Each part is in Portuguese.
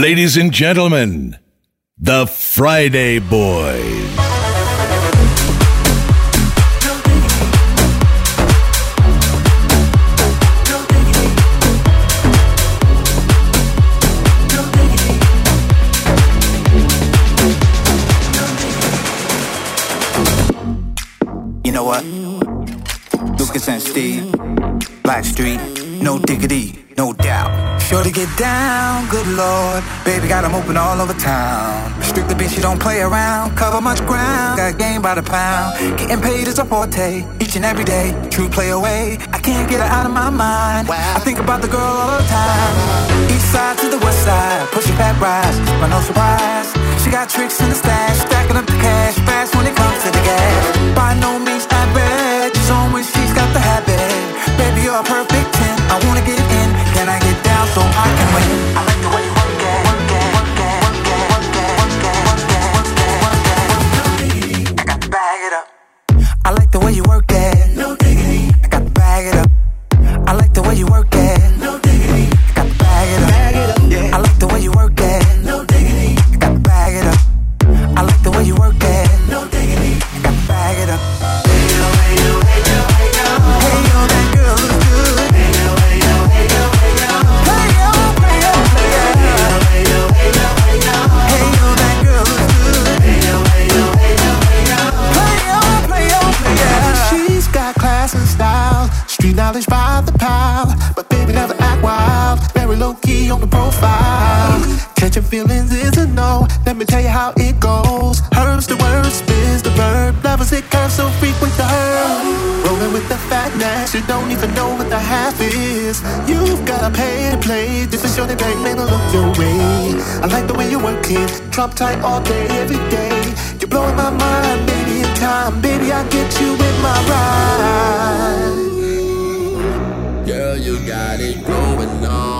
Ladies and gentlemen, the Friday Boys. You know what? Lucas and Steve, Black Street, no diggity no doubt. Sure to get down, good lord. Baby got them open all over town. Strictly bitch, she don't play around. Cover much ground, got game by the pound. Getting paid is a forte, each and every day. True play away, I can't get her out of my mind. Wow. I think about the girl all the time. East side to the west side, pushing back rise, but no surprise. She got tricks in the stash, stacking up the cash fast when it comes to the gas. By no means average, she's on when she's got the habit. Baby, you're a perfect 10. I wanna get it so I can win. Catching feelings is a no. Let me tell you how it goes. Herbs the words, spins the verb. Levels it curves so frequent the herb. Rolling with the fatness, you don't even know what the half is. You've gotta pay to play. This is your debate, man. I look your way. I like the way you work it. Trump tight all day, every day. You're blowing my mind, baby. In time, baby, I get you in my ride. Girl, you got it going on.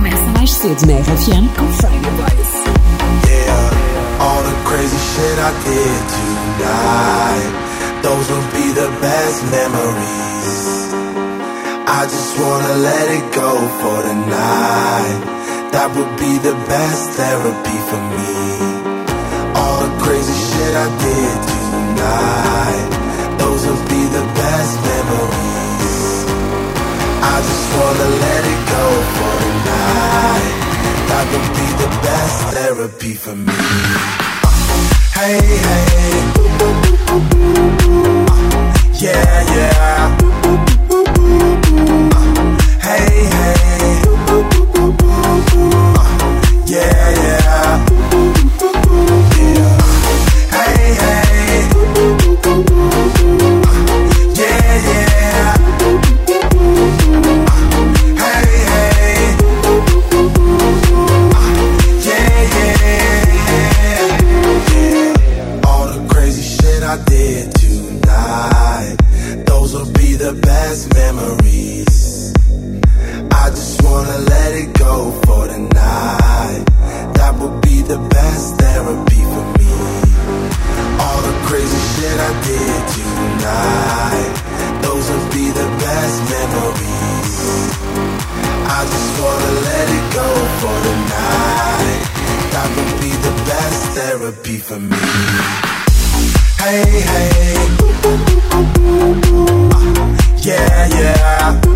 Começa mais cedo na RFM com Boys. Yeah, all the crazy shit I did tonight. Those will be the best memories. I just wanna let it go for the night. That would be the best therapy for me. All the crazy shit I did tonight. Those will be the best memories just wanna let it go for tonight. That would be the best therapy for me. Hey, hey. Yeah, yeah. Hey, hey. Yeah, yeah. for me. Hey, hey. Uh, yeah, yeah.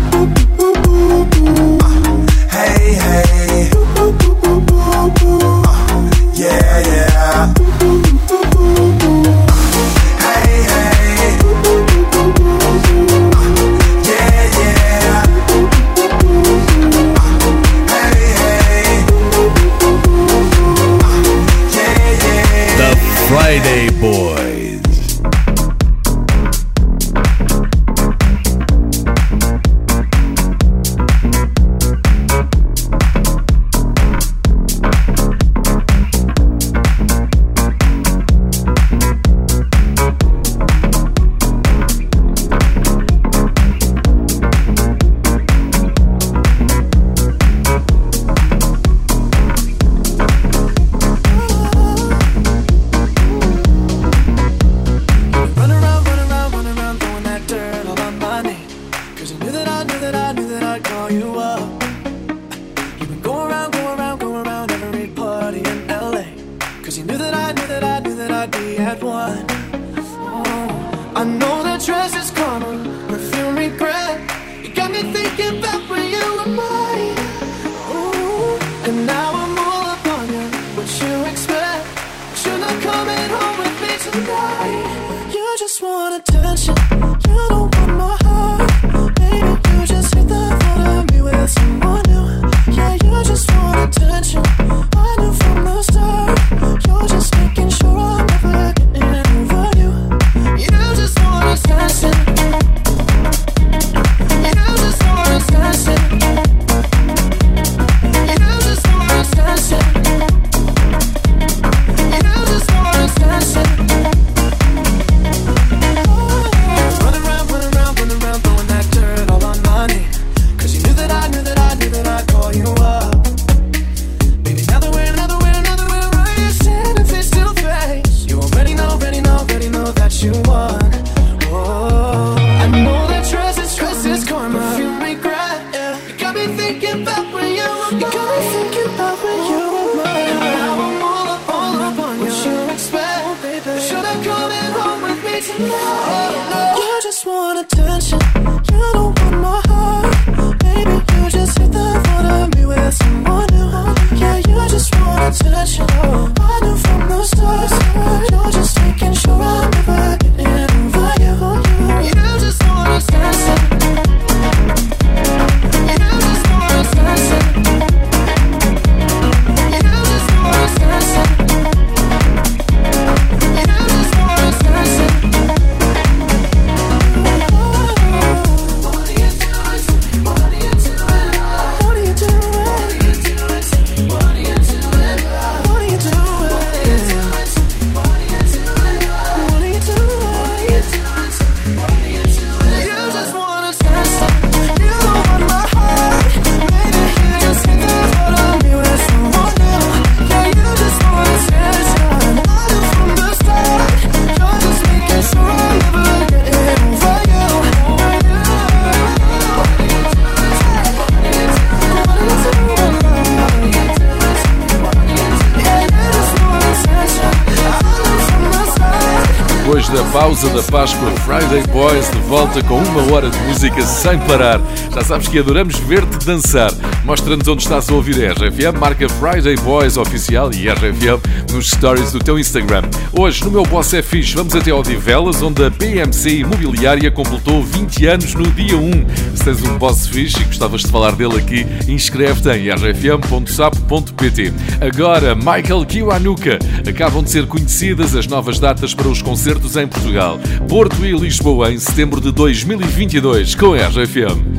depois da pausa da Páscoa, Friday Boys de volta com uma hora de música sem parar. Já sabes que adoramos ver-te dançar. Mostra-nos onde estás a ouvir a RFM, marca Friday Boys oficial e RFM nos stories do teu Instagram. Hoje, no meu Boss é Fixe, vamos até Divelas, onde a BMC Imobiliária completou 20 anos no dia 1. Se tens um Boss Fixe e gostavas de falar dele aqui, inscreve-te em rfm.sap.pt. Agora, Michael Kiwanuka. Acabam de ser conhecidas as novas datas para os concertos Unidos em Portugal, Porto e Lisboa em setembro de 2022 com a RFM.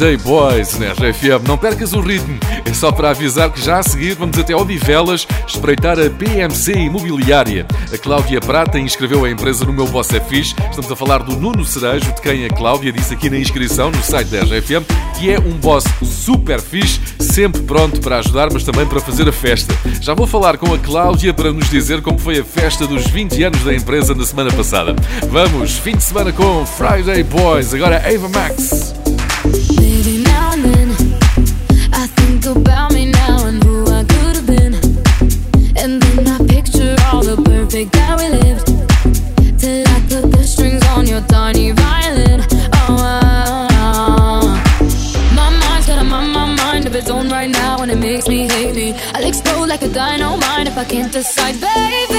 Friday Boys na né? RFM. É Não percas o ritmo. É só para avisar que já a seguir vamos até Odivelas espreitar a PMC Imobiliária. A Cláudia Prata inscreveu a empresa no meu Boss é Fixe. Estamos a falar do Nuno Cerejo, de quem a Cláudia disse aqui na inscrição no site da RFM, que é um boss super fixe, sempre pronto para ajudar, mas também para fazer a festa. Já vou falar com a Cláudia para nos dizer como foi a festa dos 20 anos da empresa na semana passada. Vamos, fim de semana com Friday Boys, agora Ava Max. about me now and who I could have been. And then I picture all the perfect that we lived. Till I put the strings on your tiny violin. Oh, uh, uh. my mind's got a mind, my mind If its on right now, and it makes me hate me. I'll explode like a dynamite if I can't decide, baby.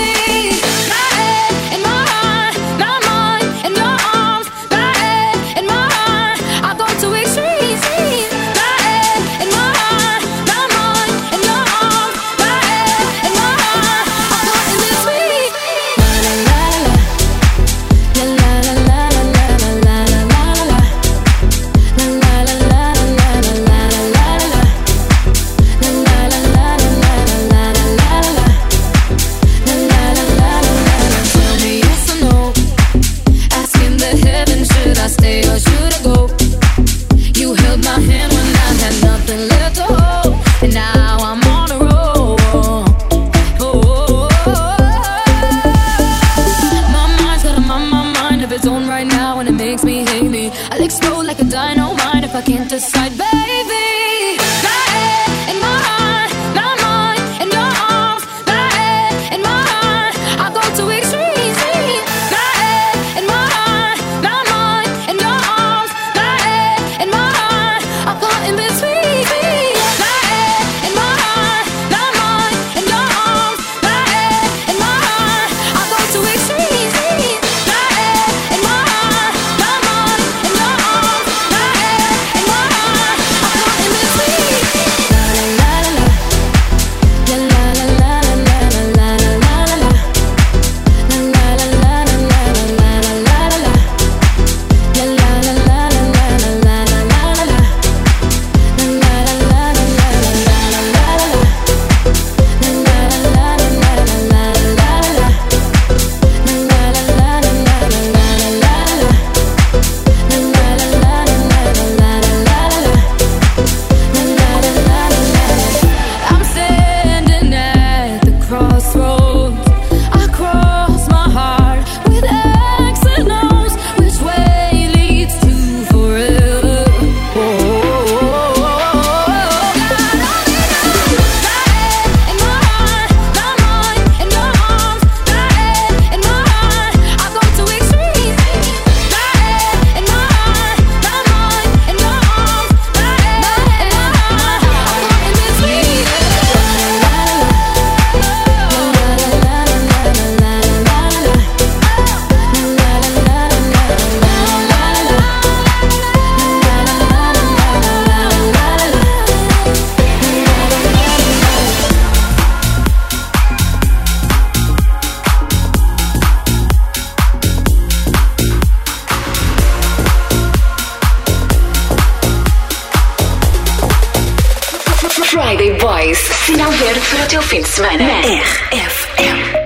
mais sinal verde para o teu fim de semana. RFM.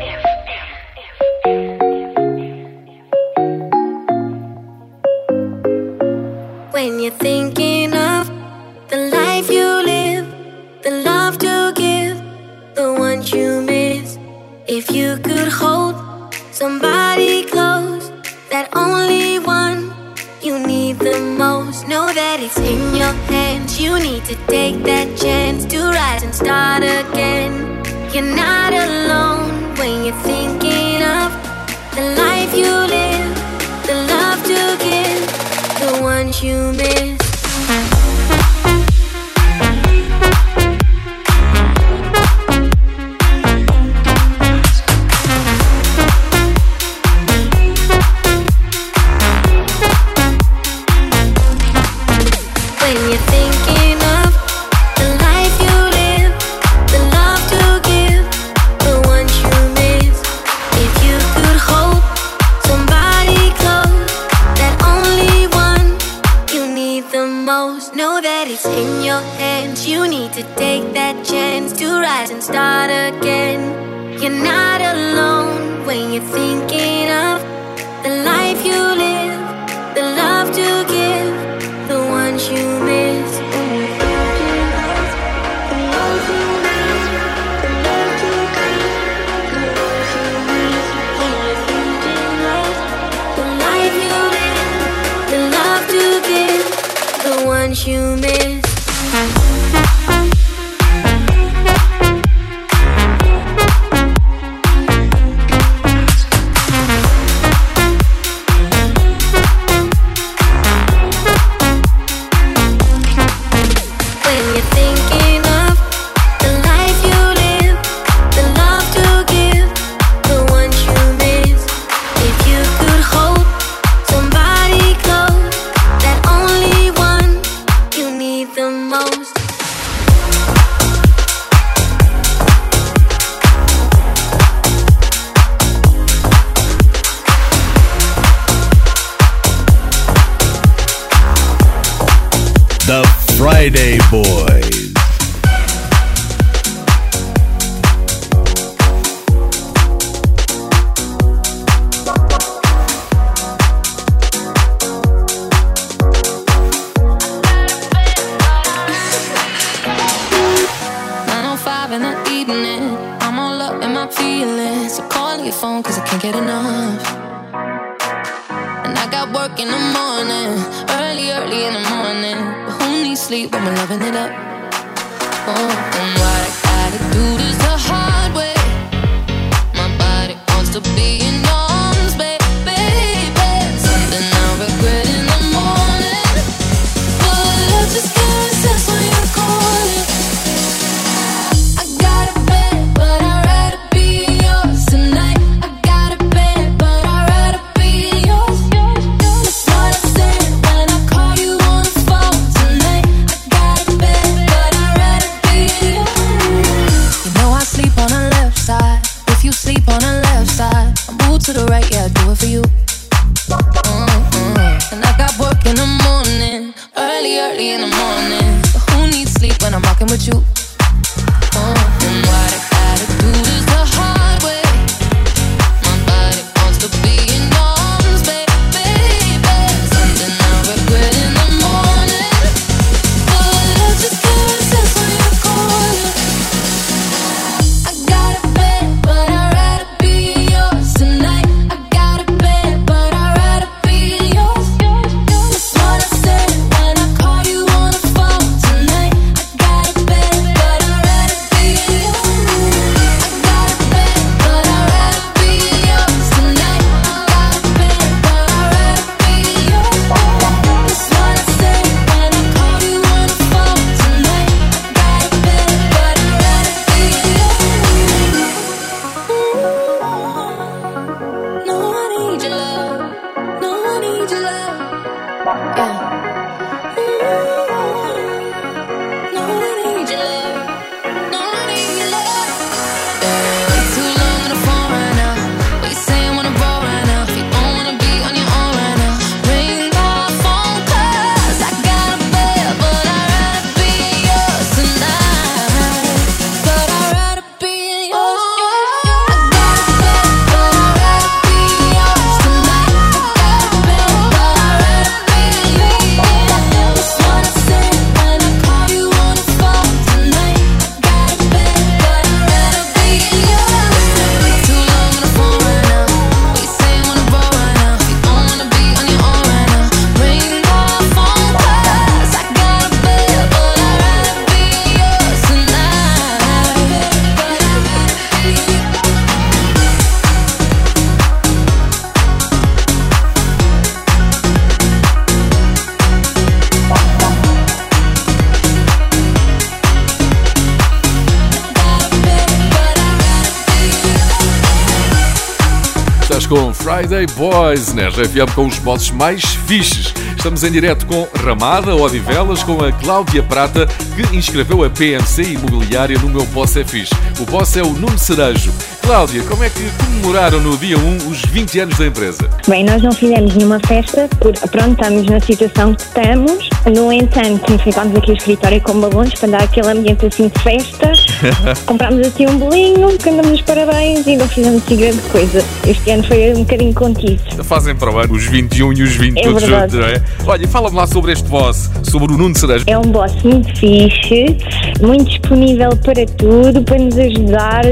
Boys, na né? RFM com os bosses mais fixes. Estamos em direto com Ramada Odivelas, com a Cláudia Prata, que inscreveu a PMC Imobiliária no meu Boss é Fixe. O Boss é o Nuno Cerejo. Cláudia, como é que comemoraram no dia 1 os 20 anos da empresa? Bem, nós não fizemos nenhuma festa porque, pronto, estamos na situação que estamos. No entanto, enfeitámos aqui o escritório com balões para dar aquele ambiente assim de festa. Comprámos assim um bolinho, cantamos parabéns e não fizemos assim grande coisa. Este ano foi um bocadinho contido. Fazem para o ano os 21 e os 20 é todos verdade. juntos, não é? Olha, fala-me lá sobre este boss, sobre o Nuno Serejo. É um boss muito fixe, muito disponível para tudo, para nos ajudar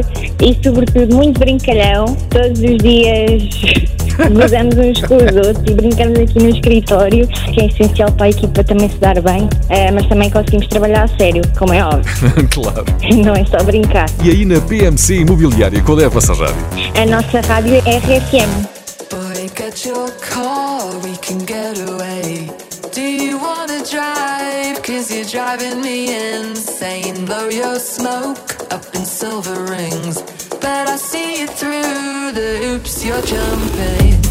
e, sobretudo, somos muito brincalhão, todos os dias gozamos uns com os outros e brincamos aqui no escritório, que é essencial para a equipa também se dar bem, eh, mas também conseguimos trabalhar a sério, como é óbvio. claro. Não é só brincar. E aí na PMC Imobiliária, qual é a vossa rádio? A nossa rádio é RFM. Boy, get your car, we can get away. Do you wanna drive? Cause you're driving me insane. Blow your smoke up in silver rings. But I see you through the hoops you're jumping.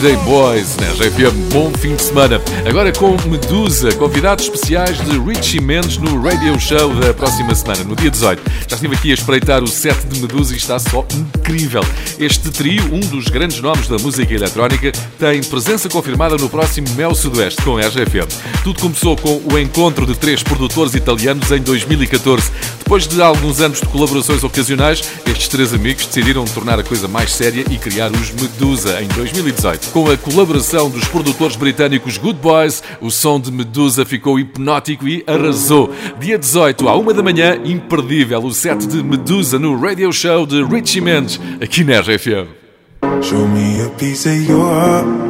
Friday Boys na né? RFM. Bom fim de semana. Agora com Medusa, convidados especiais de Richie Mendes no Radio Show da próxima semana, no dia 18. Já estive aqui a espreitar o set de Medusa e está só incrível. Este trio, um dos grandes nomes da música eletrónica, tem presença confirmada no próximo Mel Sudoeste com a RFM. Tudo começou com o encontro de três produtores italianos em 2014. Depois de alguns anos de colaborações ocasionais, estes três amigos decidiram tornar a coisa mais séria e criar os Medusa em 2018. Com a colaboração dos produtores britânicos Good Boys, o som de Medusa ficou hipnótico e arrasou. Dia 18, à uma da manhã, imperdível, o set de Medusa no radio show de Richie Mendes, aqui na RFM. Show me a piece of your heart.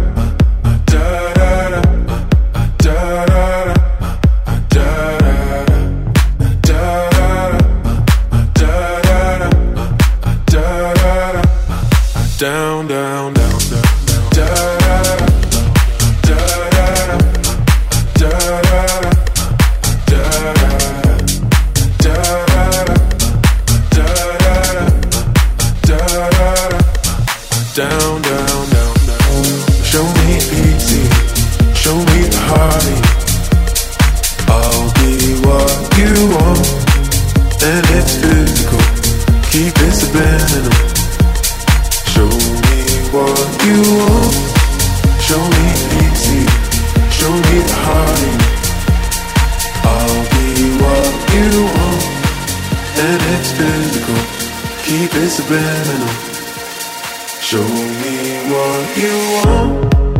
keep it subliminal. Show me what you want.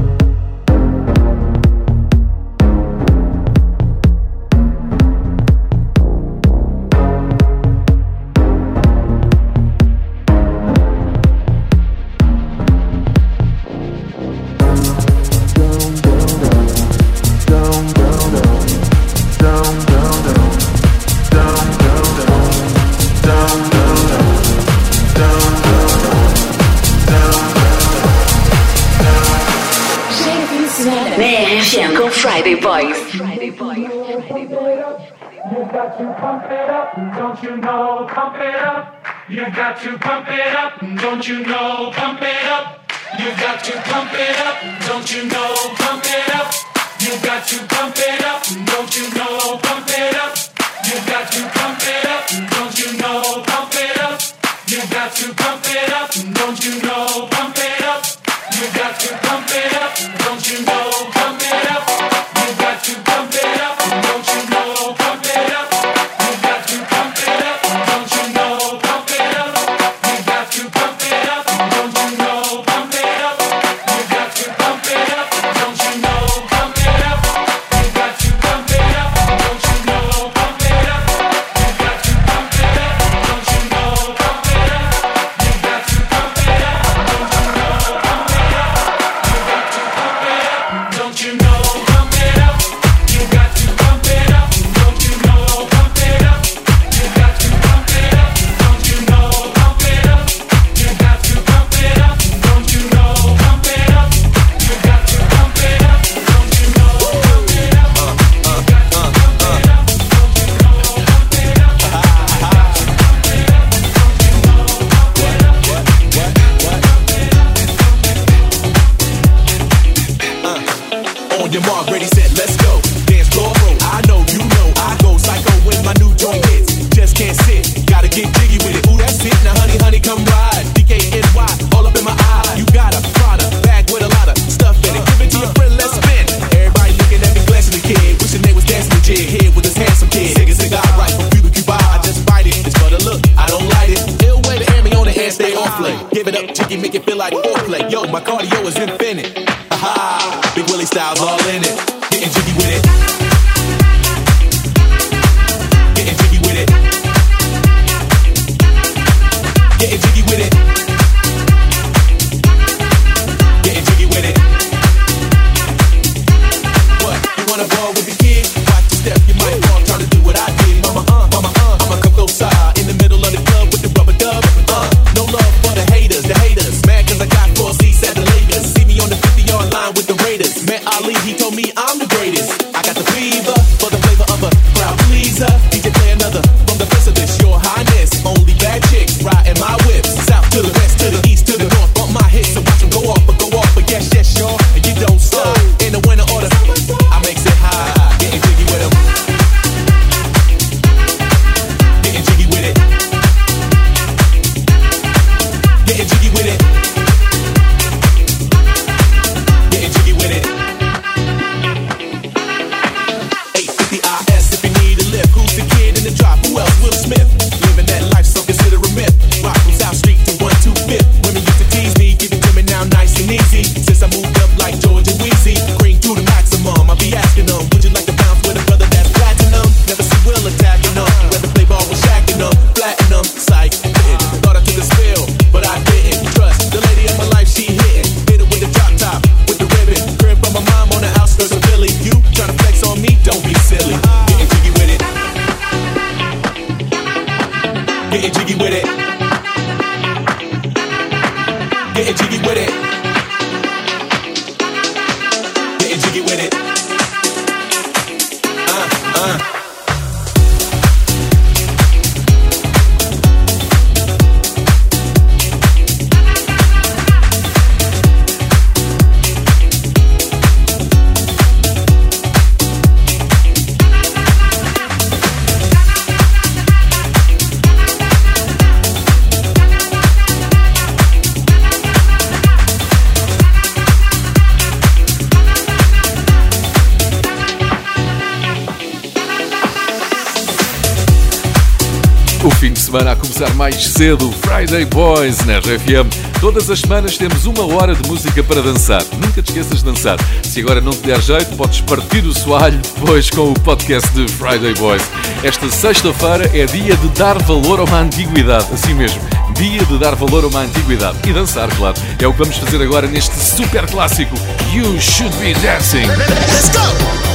got to pump it up. Don't you know? mais cedo, Friday Boys na RFM. Todas as semanas temos uma hora de música para dançar. Nunca te esqueças de dançar. Se agora não te der jeito, podes partir o soalho depois com o podcast de Friday Boys. Esta sexta-feira é dia de dar valor a uma antiguidade, assim mesmo. Dia de dar valor a uma antiguidade e dançar, claro. É o que vamos fazer agora neste super clássico You Should Be Dancing. Let's go!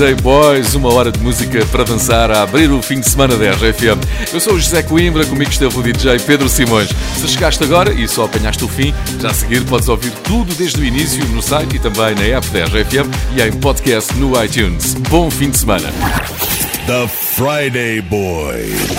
DJ Boys, uma hora de música para dançar a abrir o fim de semana da RFM. Eu sou o José Coimbra, comigo esteve o DJ Pedro Simões. Se chegaste agora e só apanhaste o fim, já a seguir podes ouvir tudo desde o início no site e também na app da RFM e em podcast no iTunes. Bom fim de semana. The Friday Boys.